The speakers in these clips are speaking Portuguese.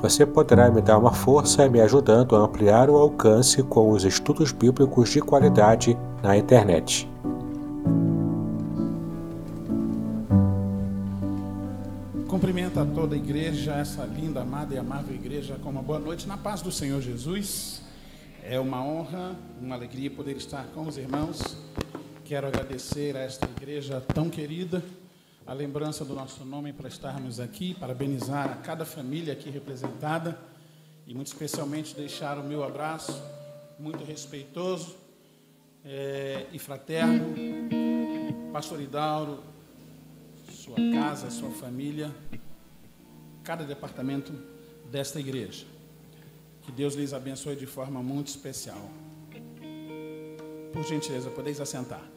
Você poderá me dar uma força me ajudando a ampliar o alcance com os estudos bíblicos de qualidade na internet. Cumprimento a toda a igreja, essa linda, amada e amável igreja, com uma boa noite na paz do Senhor Jesus. É uma honra, uma alegria poder estar com os irmãos. Quero agradecer a esta igreja tão querida a lembrança do nosso nome para estarmos aqui, parabenizar a cada família aqui representada e muito especialmente deixar o meu abraço muito respeitoso é, e fraterno, Pastor Idauro, sua casa, sua família, cada departamento desta igreja. Que Deus lhes abençoe de forma muito especial. Por gentileza, podeis assentar.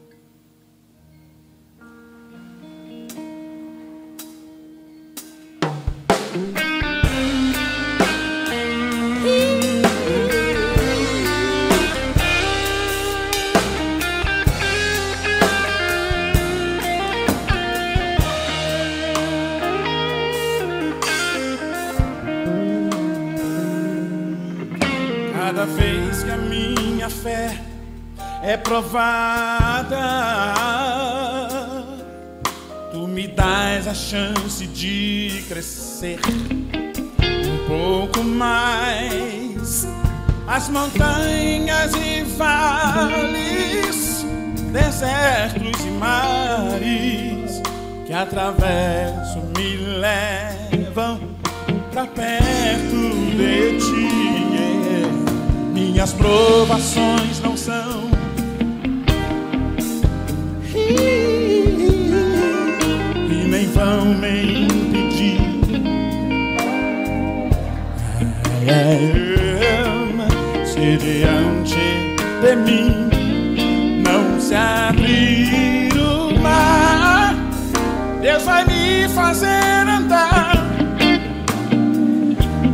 Chance de crescer um pouco mais. As montanhas e vales, desertos e mares que atravesso me levam pra perto de ti. Minhas provações não são vão me impedir. Se diante de mim não se abrir o mar, Deus vai me fazer andar.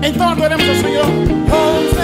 Então adoremos ao Senhor.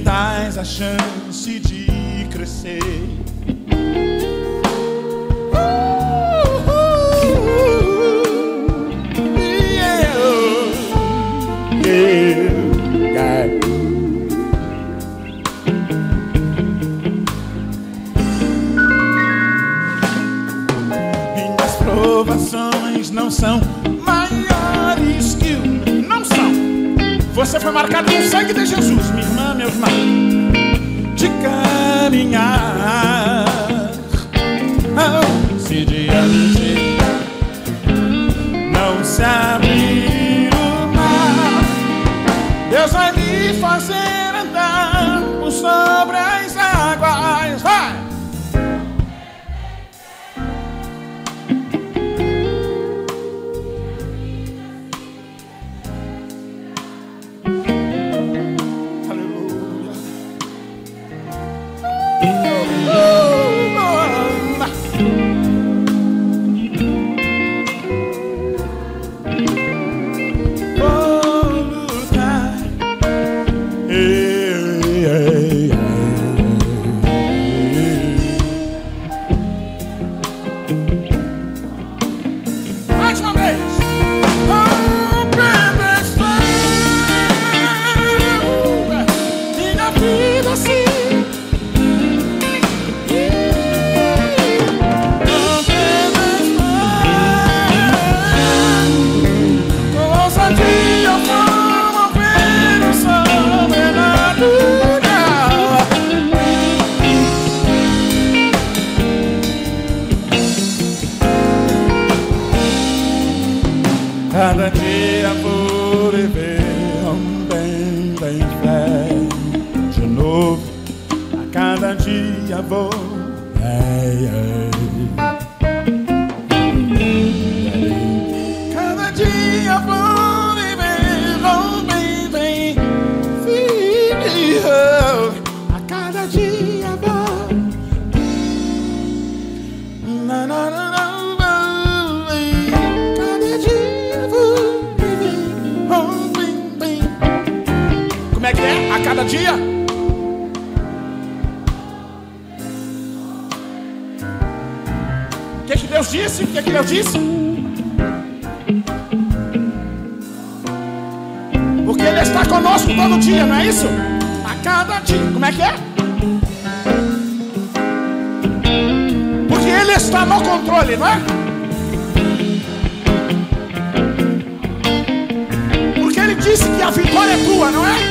Me dás a chance de crescer. Minhas provações não são maiores que o. Não são. Você foi marcado com o sangue de Jesus, minha irmã, De caminhar. Oh, se diante não se abrir o mar, Deus vai me fazer Disse? O que, é que Deus disse? Porque Ele está conosco todo dia, não é isso? A cada dia. Como é que é? Porque Ele está no controle, não é? Porque Ele disse que a vitória é tua, não é?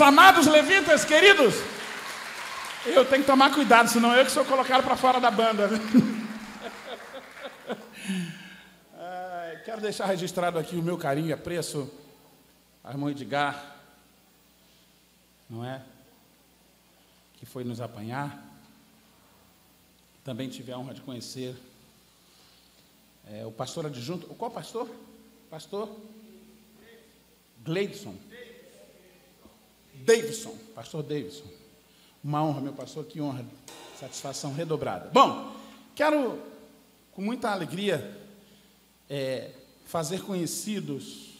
Amados levitas queridos. Eu tenho que tomar cuidado, senão eu que sou colocado para fora da banda. quero deixar registrado aqui o meu carinho e apreço a irmã Edgar, não é? Que foi nos apanhar. Também tive a honra de conhecer é, o pastor adjunto. Qual pastor? Pastor Gleidson. Davidson, pastor Davidson. Uma honra, meu pastor, que honra, satisfação redobrada. Bom, quero, com muita alegria, é, fazer conhecidos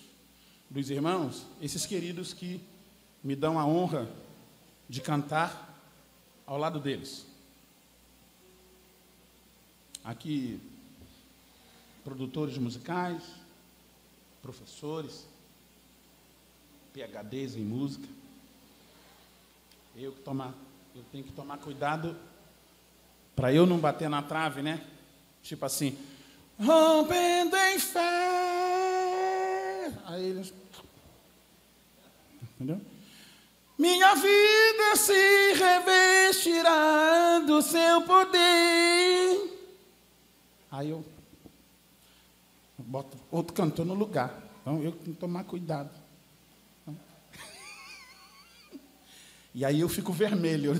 dos irmãos, esses queridos que me dão a honra de cantar ao lado deles. Aqui, produtores musicais, professores, PHDs em música. Eu, que tomar, eu tenho que tomar cuidado para eu não bater na trave, né? Tipo assim, rompendo em fé. Aí eles. Entendeu? Minha vida se revestirá do seu poder. Aí eu boto outro cantor no lugar. Então eu tenho que tomar cuidado. E aí eu fico vermelho.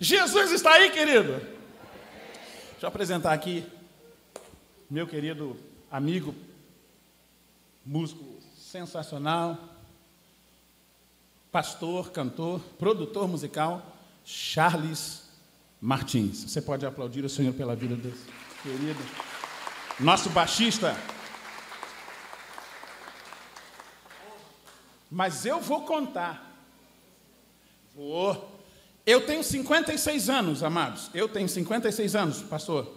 Jesus está aí, querido. Deixa eu apresentar aqui meu querido amigo, músico sensacional, pastor, cantor, produtor musical, Charles Martins. Você pode aplaudir o Senhor pela vida desse querido. Nosso baixista. Mas eu vou contar. Vou. Eu tenho 56 anos, amados. Eu tenho 56 anos, pastor.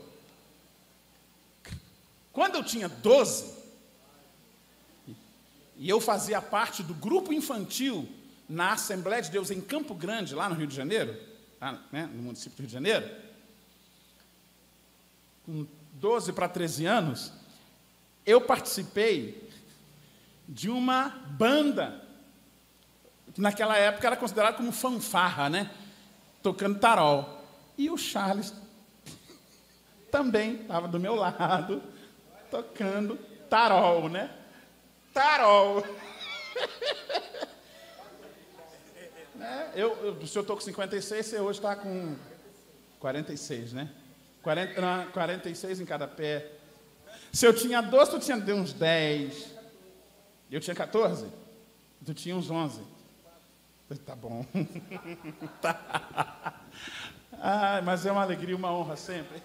Quando eu tinha 12, e eu fazia parte do grupo infantil na Assembleia de Deus em Campo Grande, lá no Rio de Janeiro, lá, né, no município do Rio de Janeiro, com 12 para 13 anos, eu participei de uma banda, que naquela época era considerada como fanfarra, né? Tocando tarol. E o Charles também estava do meu lado, tocando tarol, né? Tarol. né? eu, eu, o senhor estou com 56, você hoje está com 46, né? 40, não, 46 em cada pé. Se eu tinha 12, tu tinha uns 10. Eu tinha 14? Tu tinha uns 11. Tá bom. tá. Ah, mas é uma alegria, uma honra sempre.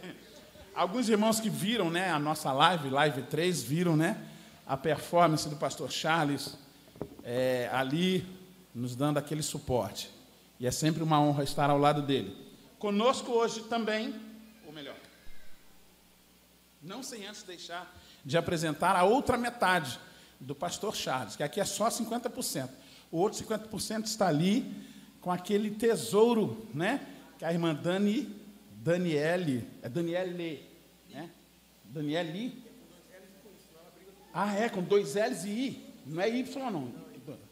Alguns irmãos que viram né, a nossa live, live 3, viram né, a performance do pastor Charles é, ali, nos dando aquele suporte. E é sempre uma honra estar ao lado dele. Conosco hoje também, ou melhor, não sem antes deixar de apresentar a outra metade do pastor Charles, que aqui é só 50%. O outro 50% está ali com aquele tesouro, né? Que a irmã Dani, Daniele, é Daniele, né? Daniele. Ah, é, com dois L's e I. Não é Y, não.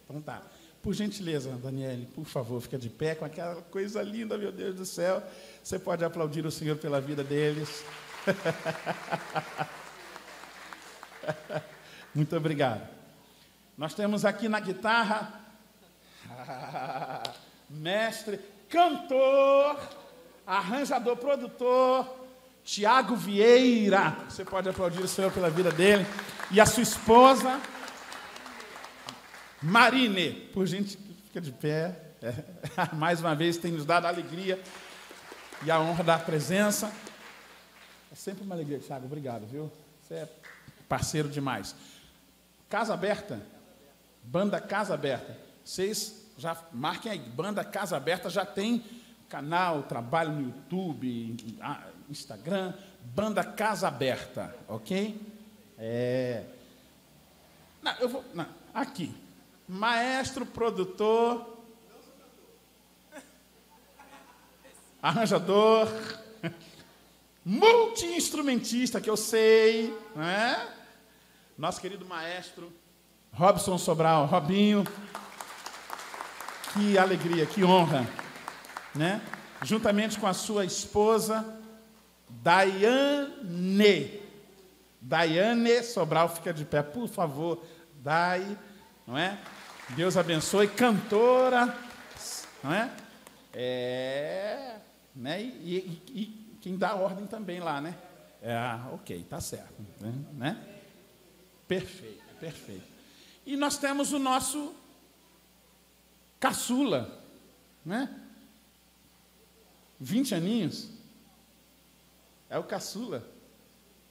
Então tá. Por gentileza, Daniele, por favor, fica de pé com aquela coisa linda, meu Deus do céu. Você pode aplaudir o Senhor pela vida deles. Muito obrigado. Nós temos aqui na guitarra, mestre, cantor, arranjador, produtor, Tiago Vieira. Você pode aplaudir o Senhor pela vida dele. E a sua esposa, Marine. Por gente, fica de pé. É, mais uma vez tem nos dado a alegria e a honra da presença. É sempre uma alegria, Tiago. Obrigado, viu? Você é parceiro demais. Casa Aberta, banda Casa Aberta. Vocês já marquem aí, banda Casa Aberta já tem canal, trabalho no YouTube, Instagram, banda Casa Aberta, ok? É. Não, eu vou. Não, aqui. Maestro, produtor, arranjador, multi-instrumentista, que eu sei, né? Nosso querido maestro Robson Sobral, Robinho. Que alegria, que honra, né? Juntamente com a sua esposa, Daiane. Daiane Sobral, fica de pé, por favor. Dai, não é? Deus abençoe, cantora, não é? É, né? E, e, e quem dá ordem também lá, né? É, ah, ok, tá certo. Né? né? Perfeito, perfeito. E nós temos o nosso caçula, né? 20 aninhos. É o caçula.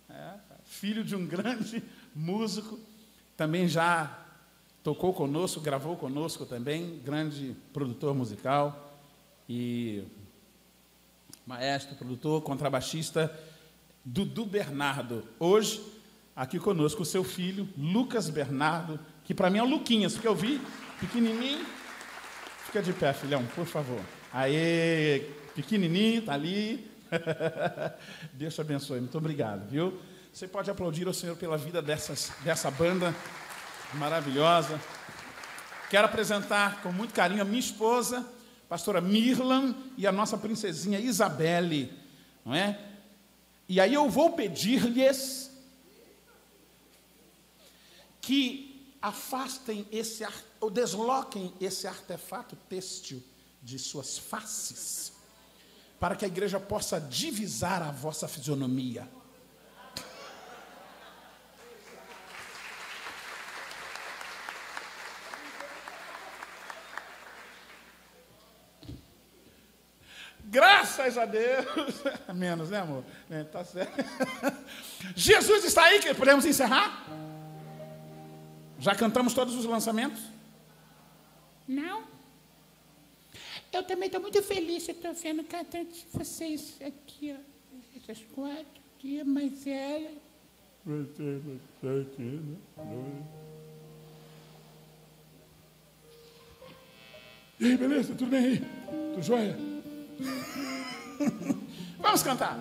É, filho de um grande músico, também já tocou conosco, gravou conosco também, grande produtor musical e maestro, produtor, contrabaixista, Dudu Bernardo. Hoje, aqui conosco, o seu filho, Lucas Bernardo, que para mim é o Luquinhas, porque eu vi, pequenininho. Fica de pé, filhão, por favor. Aê, pequenininho, tá ali. Deus te abençoe, muito obrigado, viu? Você pode aplaudir ao Senhor pela vida dessas, dessa banda maravilhosa. Quero apresentar com muito carinho a minha esposa, pastora Mirlan e a nossa princesinha Isabelle, não é? E aí eu vou pedir-lhes que afastem esse ou desloquem esse artefato têxtil de suas faces, para que a igreja possa divisar a vossa fisionomia. Graças a Deus. Menos, né, amor? É, tá certo. Jesus está aí, que podemos encerrar? Já cantamos todos os lançamentos? Não. Eu também estou muito feliz, estou vendo cantando vocês aqui, ó. Essas quatro aqui, mas ela. Você, você aqui, né? E aí, beleza? Tudo bem aí? Tudo jóia? Vamos cantar.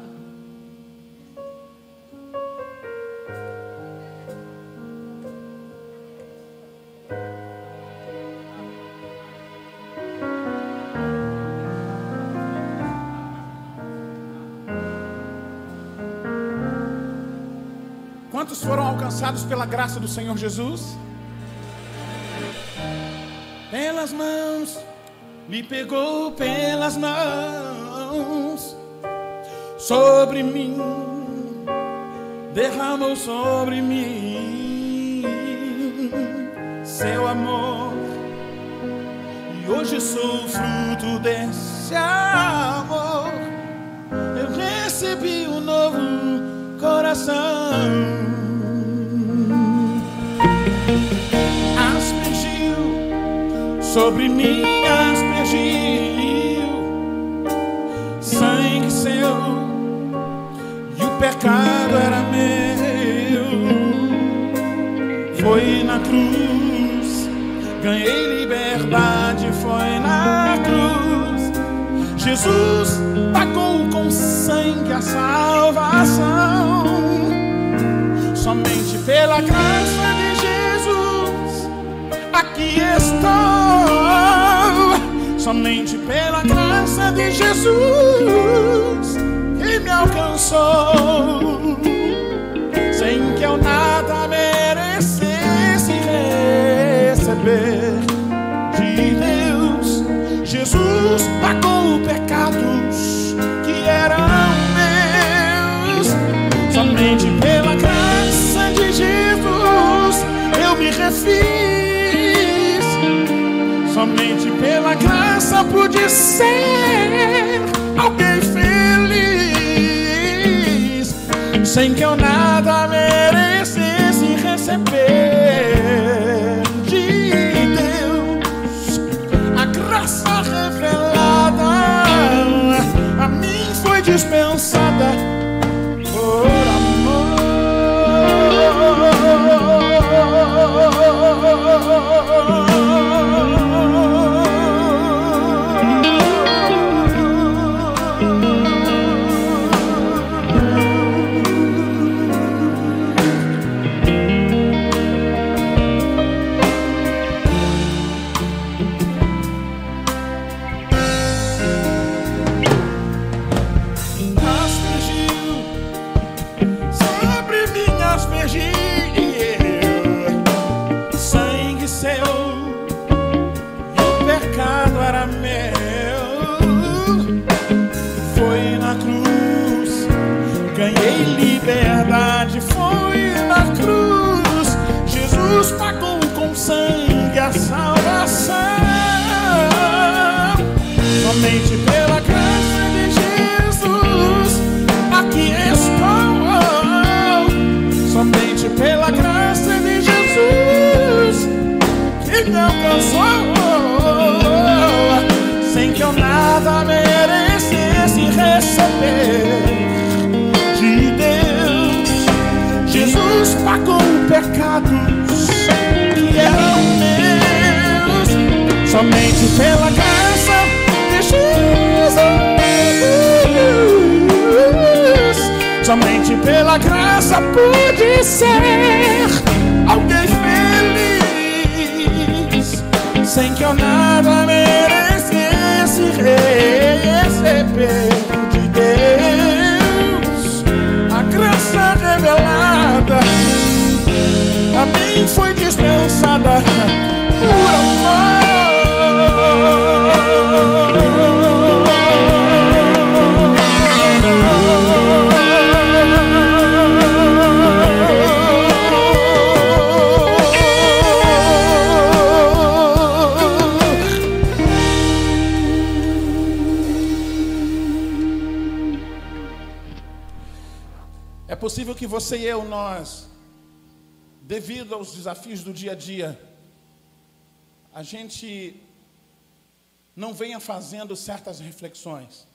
Quantos foram alcançados pela graça do Senhor Jesus? Pelas mãos, me pegou pelas mãos, sobre mim, derramou sobre mim seu amor, e hoje sou fruto desse amor. Eu recebi um novo coração. sobre mim pecado era meu. Foi na cruz, ganhei liberdade. Foi na cruz, Jesus pagou com sangue a salvação. Somente pela graça de Jesus, aqui estou somente pela graça de Jesus me alcançou, sem que eu nada merecesse receber de Deus. Jesus pagou pecados que eram meus, somente pela graça de Jesus eu me refiz somente pela graça pude ser alguém sem que eu nada merecesse receber de Deus. A graça revelada a mim foi dispensada graça pude ser alguém feliz, sem que eu nada merecesse receber de Deus. A graça revelada a mim foi dispensada que você e eu, nós, devido aos desafios do dia a dia, a gente não venha fazendo certas reflexões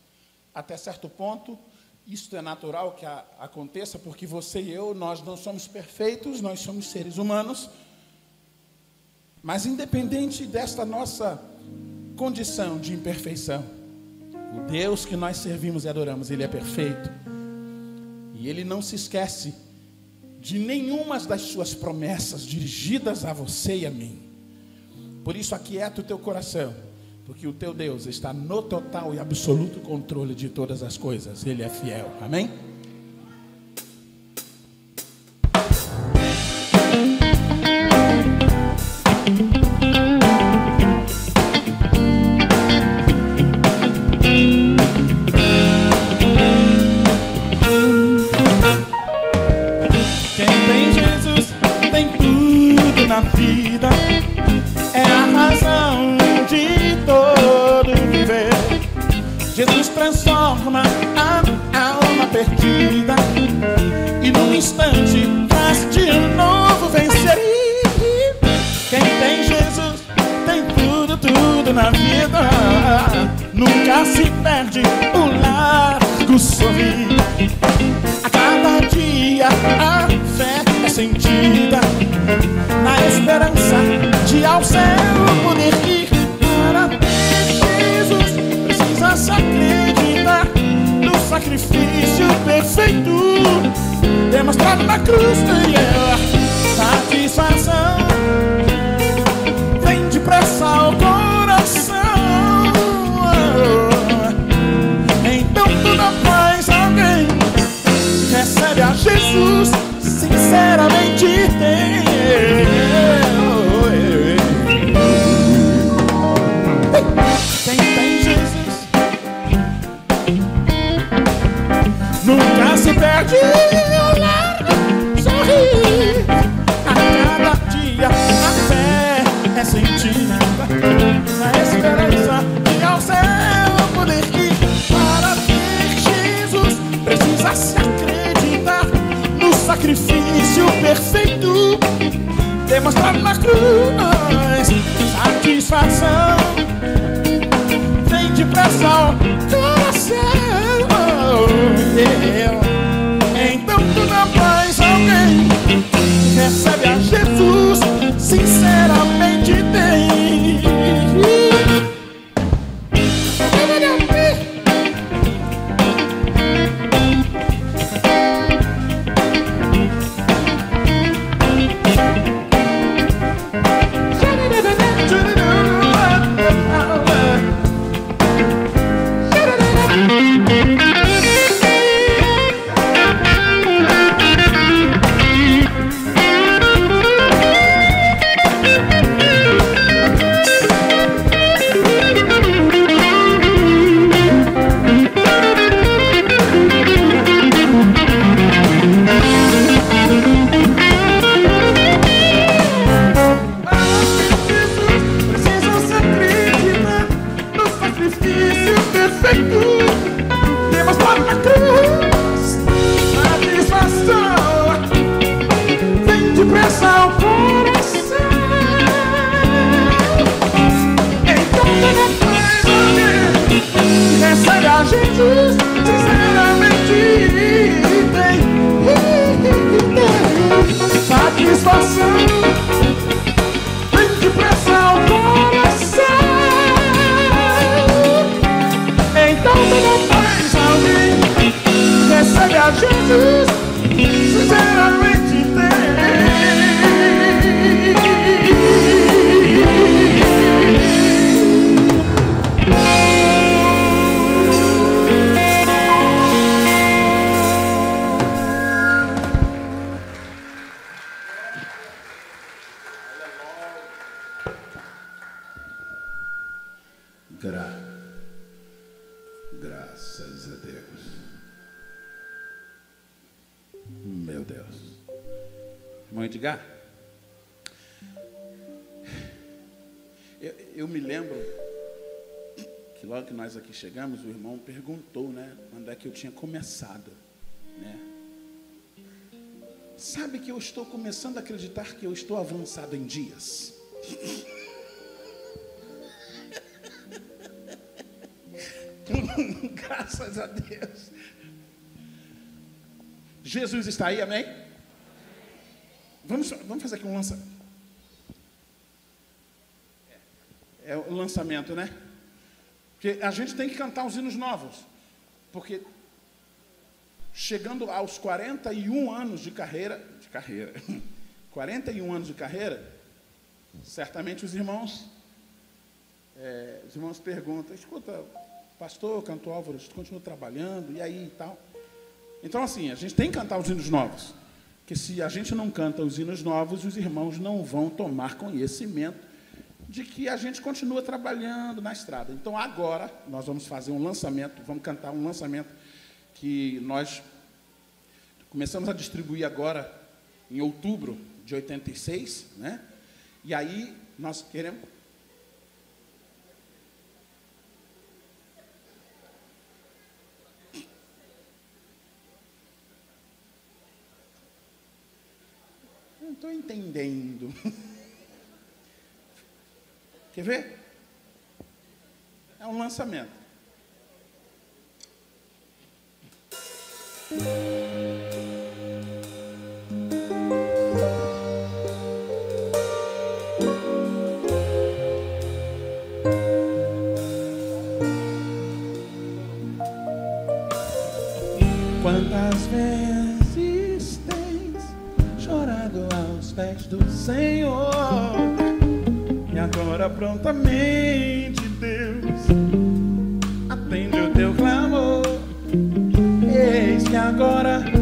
até certo ponto Isso é natural que a, aconteça porque você e eu, nós não somos perfeitos, nós somos seres humanos. Mas independente desta nossa condição de imperfeição, o Deus que nós servimos e adoramos, ele é perfeito. E ele não se esquece de nenhuma das suas promessas dirigidas a você e a mim. Por isso, aquieta o teu coração, porque o teu Deus está no total e absoluto controle de todas as coisas. Ele é fiel. Amém? sem tu Demonstrar na cruz Satisfação Vem depressa coração. Então tu não mais alguém Recebe a Jesus sincera chegamos, o irmão perguntou, né, quando é que eu tinha começado, né? Sabe que eu estou começando a acreditar que eu estou avançado em dias. Graças a Deus. Jesus está aí, amém? Vamos, vamos fazer aqui um lançamento. É o lançamento, né? Porque a gente tem que cantar os hinos novos. Porque chegando aos 41 anos de carreira, de carreira, 41 anos de carreira, certamente os irmãos, é, os irmãos perguntam, escuta, pastor, cantor Álvaro, você continua trabalhando, e aí e tal. Então, assim, a gente tem que cantar os hinos novos. Porque se a gente não canta os hinos novos, os irmãos não vão tomar conhecimento de que a gente continua trabalhando na estrada. Então, agora, nós vamos fazer um lançamento, vamos cantar um lançamento que nós começamos a distribuir agora em outubro de 86, né? E aí nós queremos Não estou entendendo. Quer ver? É um lançamento. Prontamente Deus atende o teu clamor. Eis que agora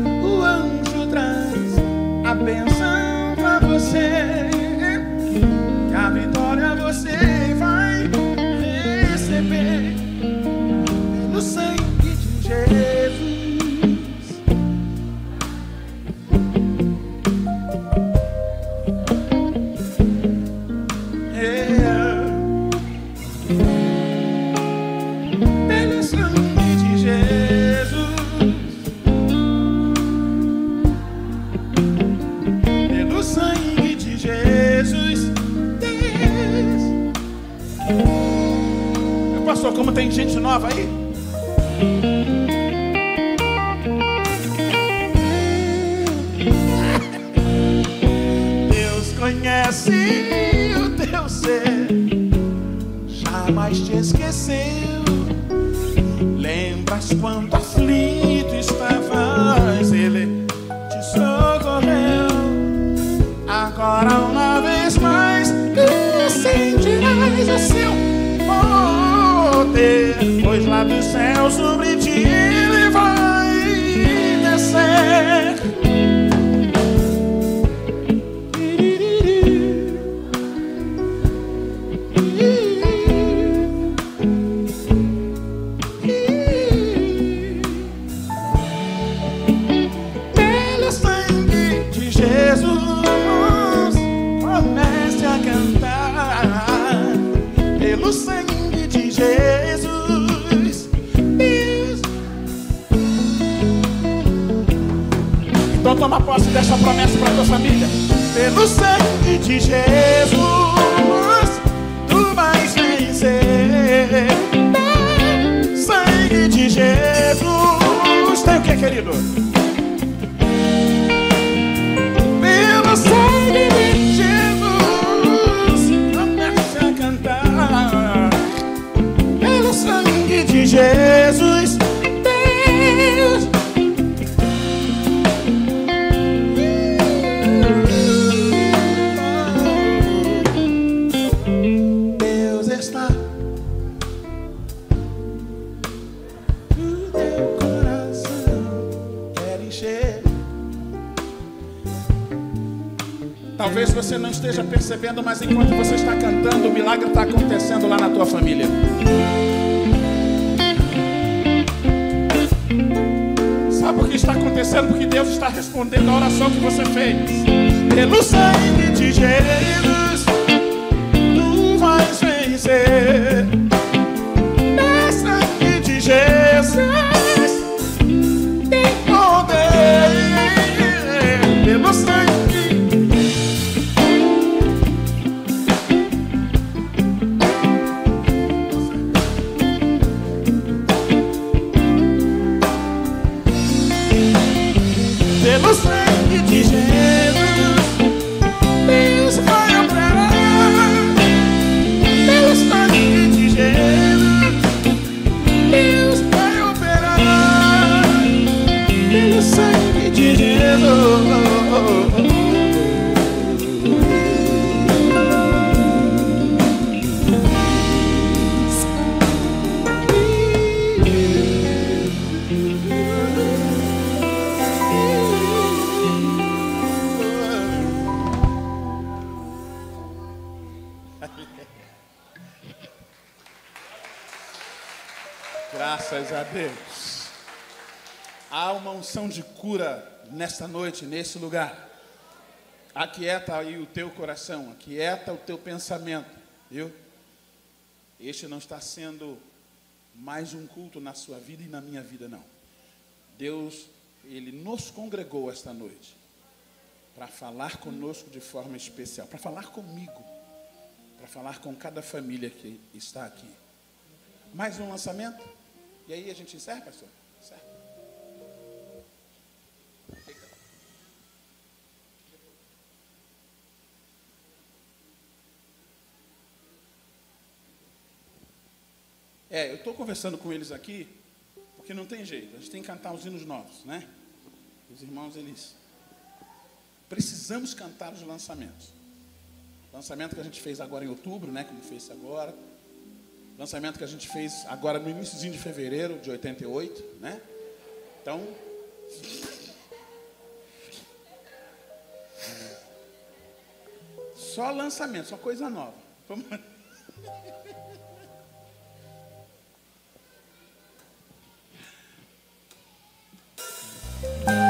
Jesus, esteja percebendo, mas enquanto você está cantando, o milagre está acontecendo lá na tua família. Sabe por que está acontecendo? Porque Deus está respondendo a oração que você fez. Pelo sangue de Jesus, tu vais vencer. Deus. Há uma unção de cura nesta noite, nesse lugar. Aquieta aí o teu coração, aquieta o teu pensamento, viu? Este não está sendo mais um culto na sua vida e na minha vida, não. Deus, Ele nos congregou esta noite para falar conosco de forma especial, para falar comigo, para falar com cada família que está aqui. Mais um lançamento? E aí a gente encerra, pastor? Certo. É, eu estou conversando com eles aqui, porque não tem jeito, a gente tem que cantar os hinos novos, né? Os irmãos, eles. Precisamos cantar os lançamentos. Lançamento que a gente fez agora em outubro, né? Como fez agora. Lançamento que a gente fez agora no início de fevereiro de 88, né? Então. Só lançamento, só coisa nova. Vamos.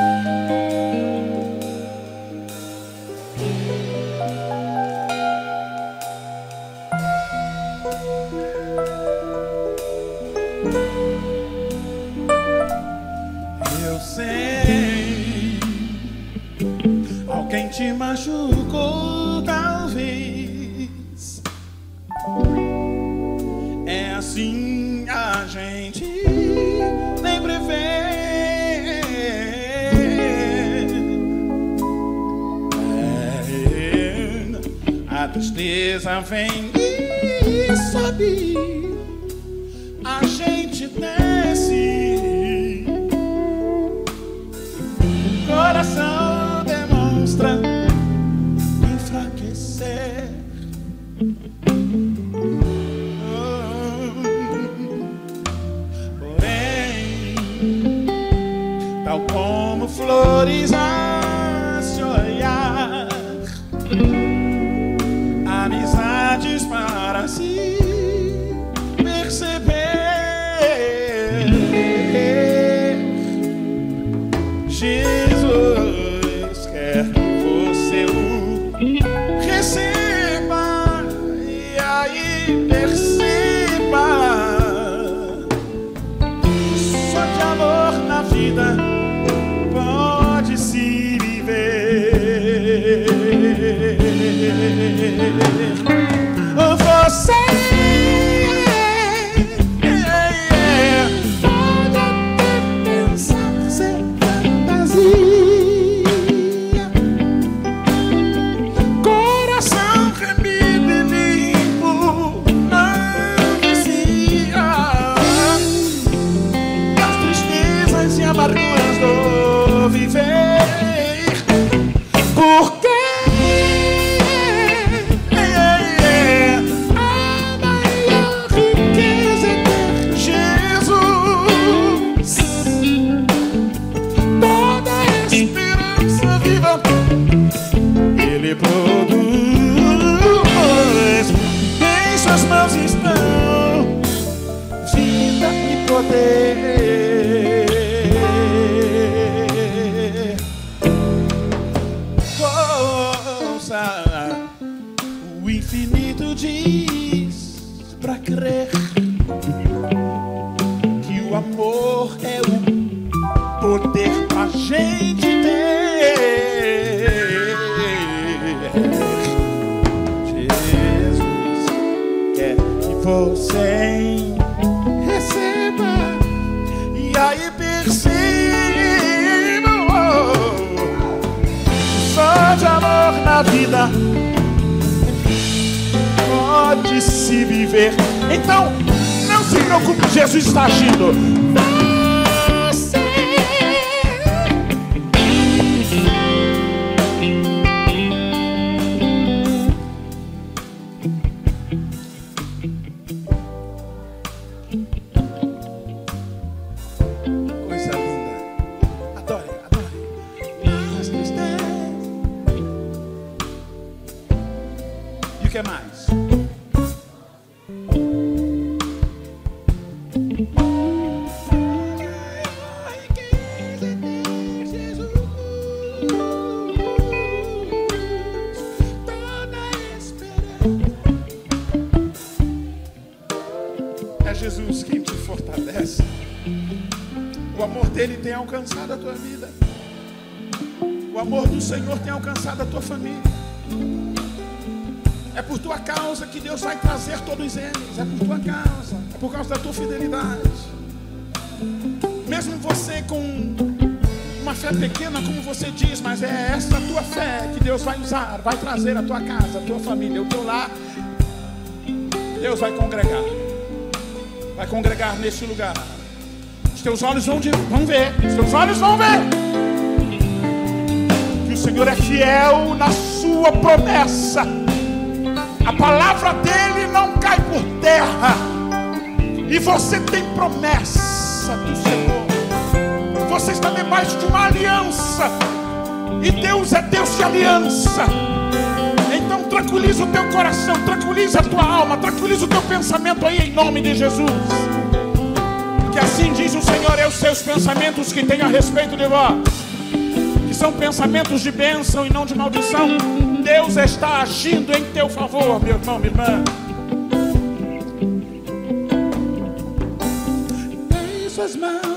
pequena, como você diz, mas é essa tua fé que Deus vai usar, vai trazer a tua casa, a tua família, o teu lar. Deus vai congregar. Vai congregar neste lugar. Os teus olhos vão, de- vão ver. Os teus olhos vão ver. Que o Senhor é fiel na sua promessa. A palavra dele não cai por terra. E você tem promessa do Senhor. Você está debaixo de uma aliança. E Deus é Deus de aliança. Então tranquiliza o teu coração, tranquiliza a tua alma, tranquiliza o teu pensamento aí em nome de Jesus. Que assim diz o Senhor, é os seus pensamentos que tenho a respeito de vós. Que são pensamentos de bênção e não de maldição. Deus está agindo em teu favor, meu irmão, minha irmã. Suas mãos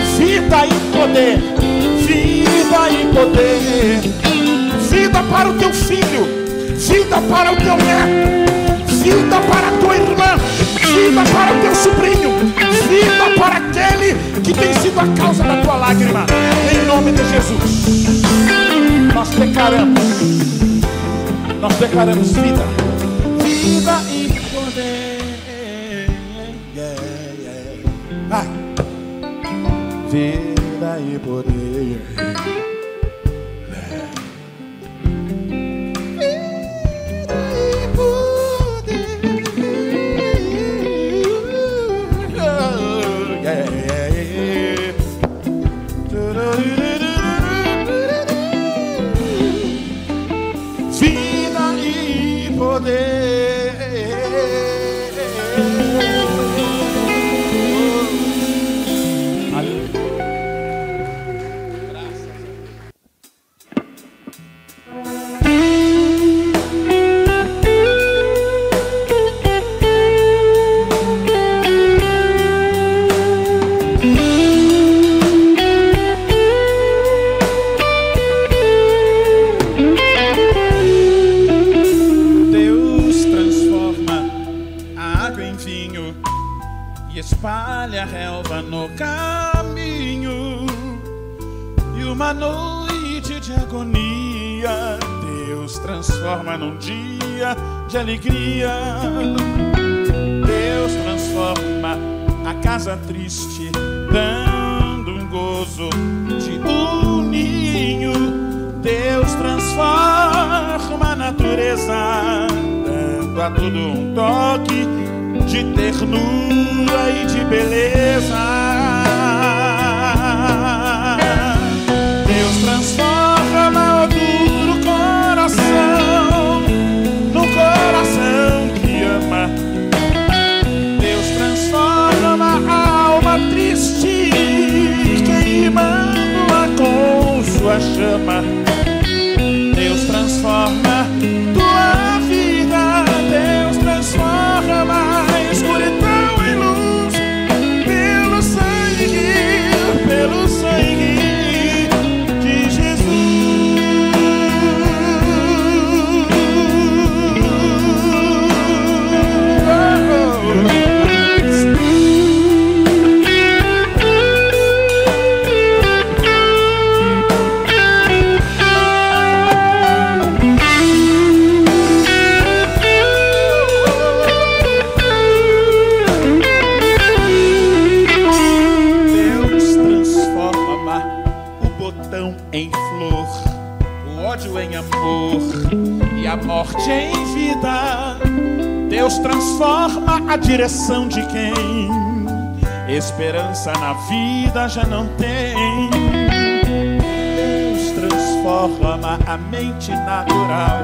vida e poder. Vida e poder. Vida para o teu filho. Vida para o teu neto. Vida para a tua irmã. Vida para o teu sobrinho. Vida para aquele que tem sido a causa da tua lágrima. Em nome de Jesus. Nós declaramos. Nós declaramos vida. Vida Vida e poder. Deus transforma a direção de quem esperança na vida já não tem. Deus transforma a mente natural,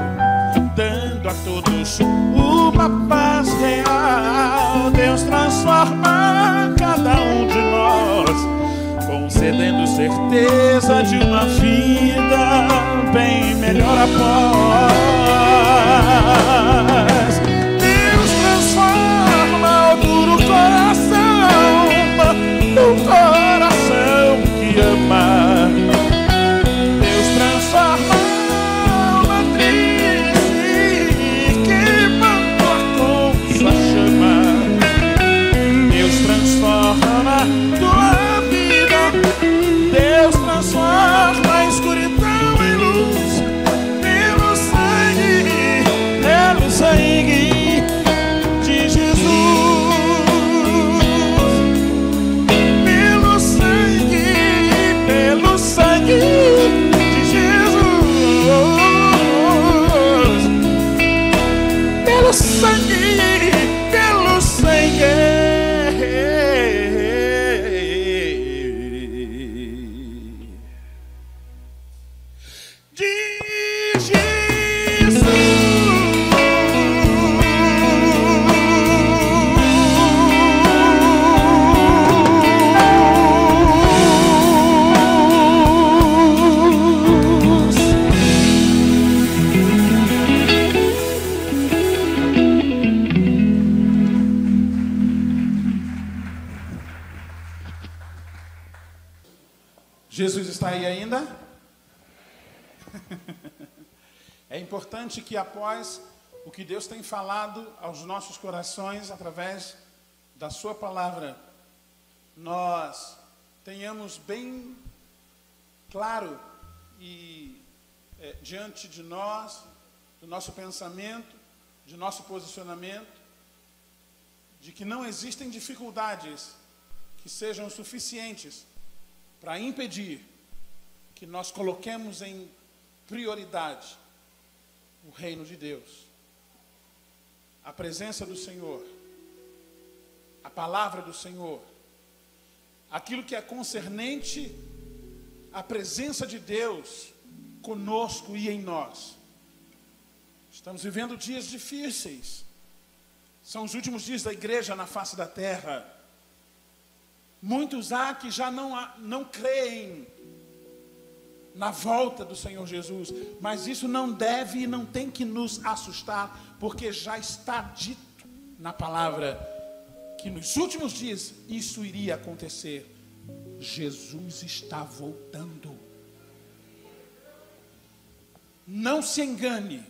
dando a todos uma paz real. Deus transforma cada um de nós, concedendo certeza de uma vida bem melhor após. Falado aos nossos corações através da Sua palavra, nós tenhamos bem claro e eh, diante de nós, do nosso pensamento, de nosso posicionamento, de que não existem dificuldades que sejam suficientes para impedir que nós coloquemos em prioridade o reino de Deus, a presença do Senhor, a palavra do Senhor, aquilo que é concernente à presença de Deus conosco e em nós. Estamos vivendo dias difíceis. São os últimos dias da igreja na face da terra. Muitos há que já não, não creem na volta do Senhor Jesus, mas isso não deve e não tem que nos assustar, porque já está dito na palavra que nos últimos dias isso iria acontecer. Jesus está voltando. Não se engane.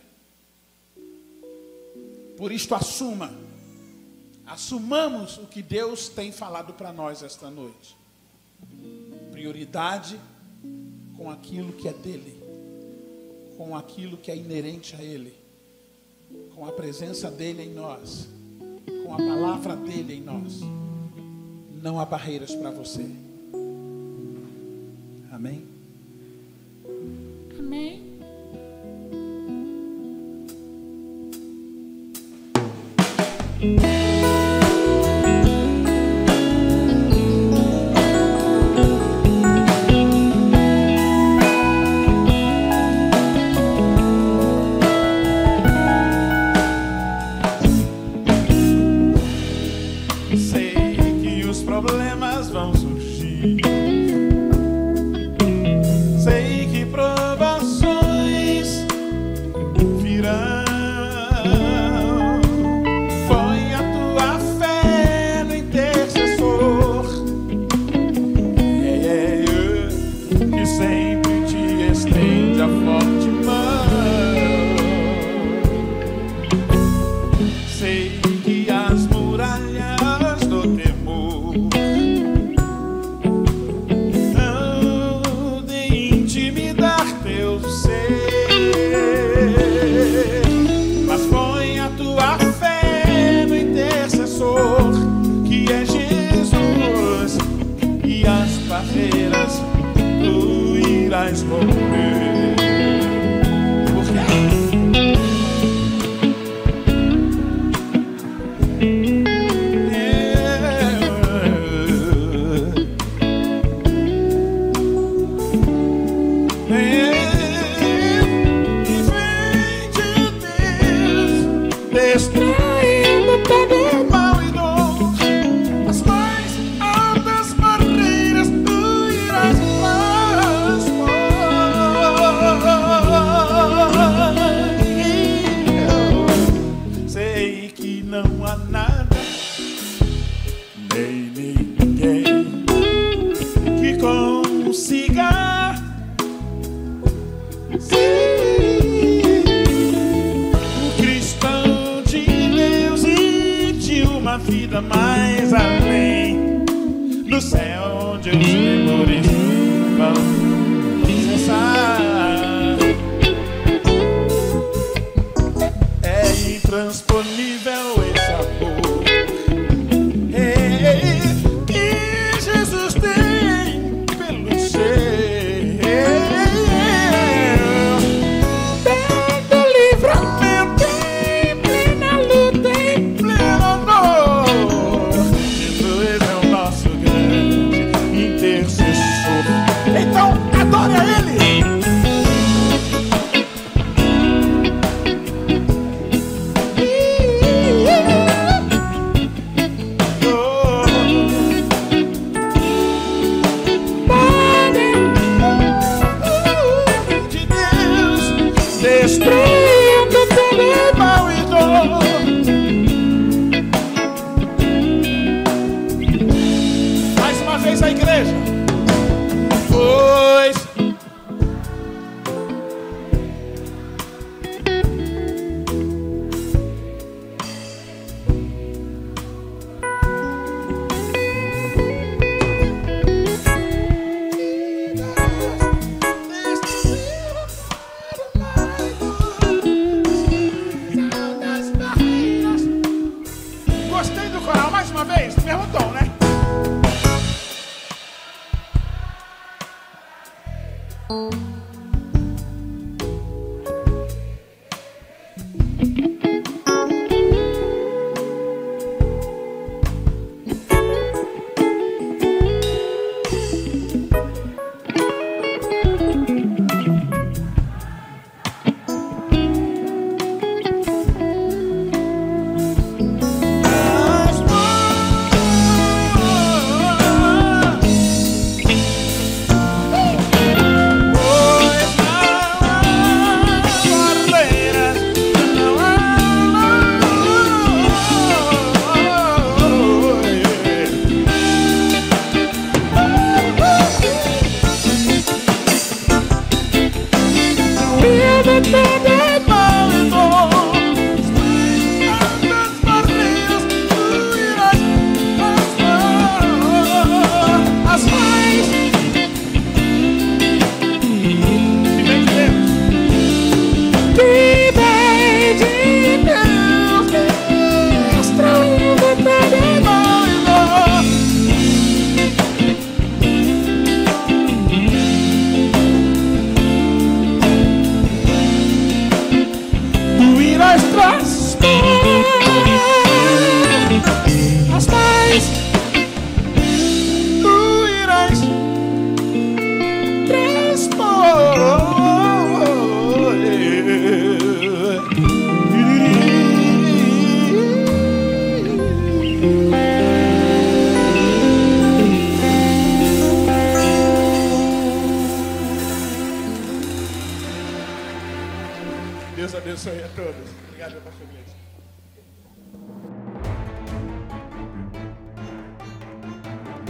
Por isto assuma. Assumamos o que Deus tem falado para nós esta noite. Prioridade com aquilo que é dele, com aquilo que é inerente a ele, com a presença dele em nós, com a palavra dele em nós. Não há barreiras para você. Amém? Amém. Sei O cristão de Deus e de uma vida mais além, no céu onde os temores mais uma vez, no mesmo tom, né? Música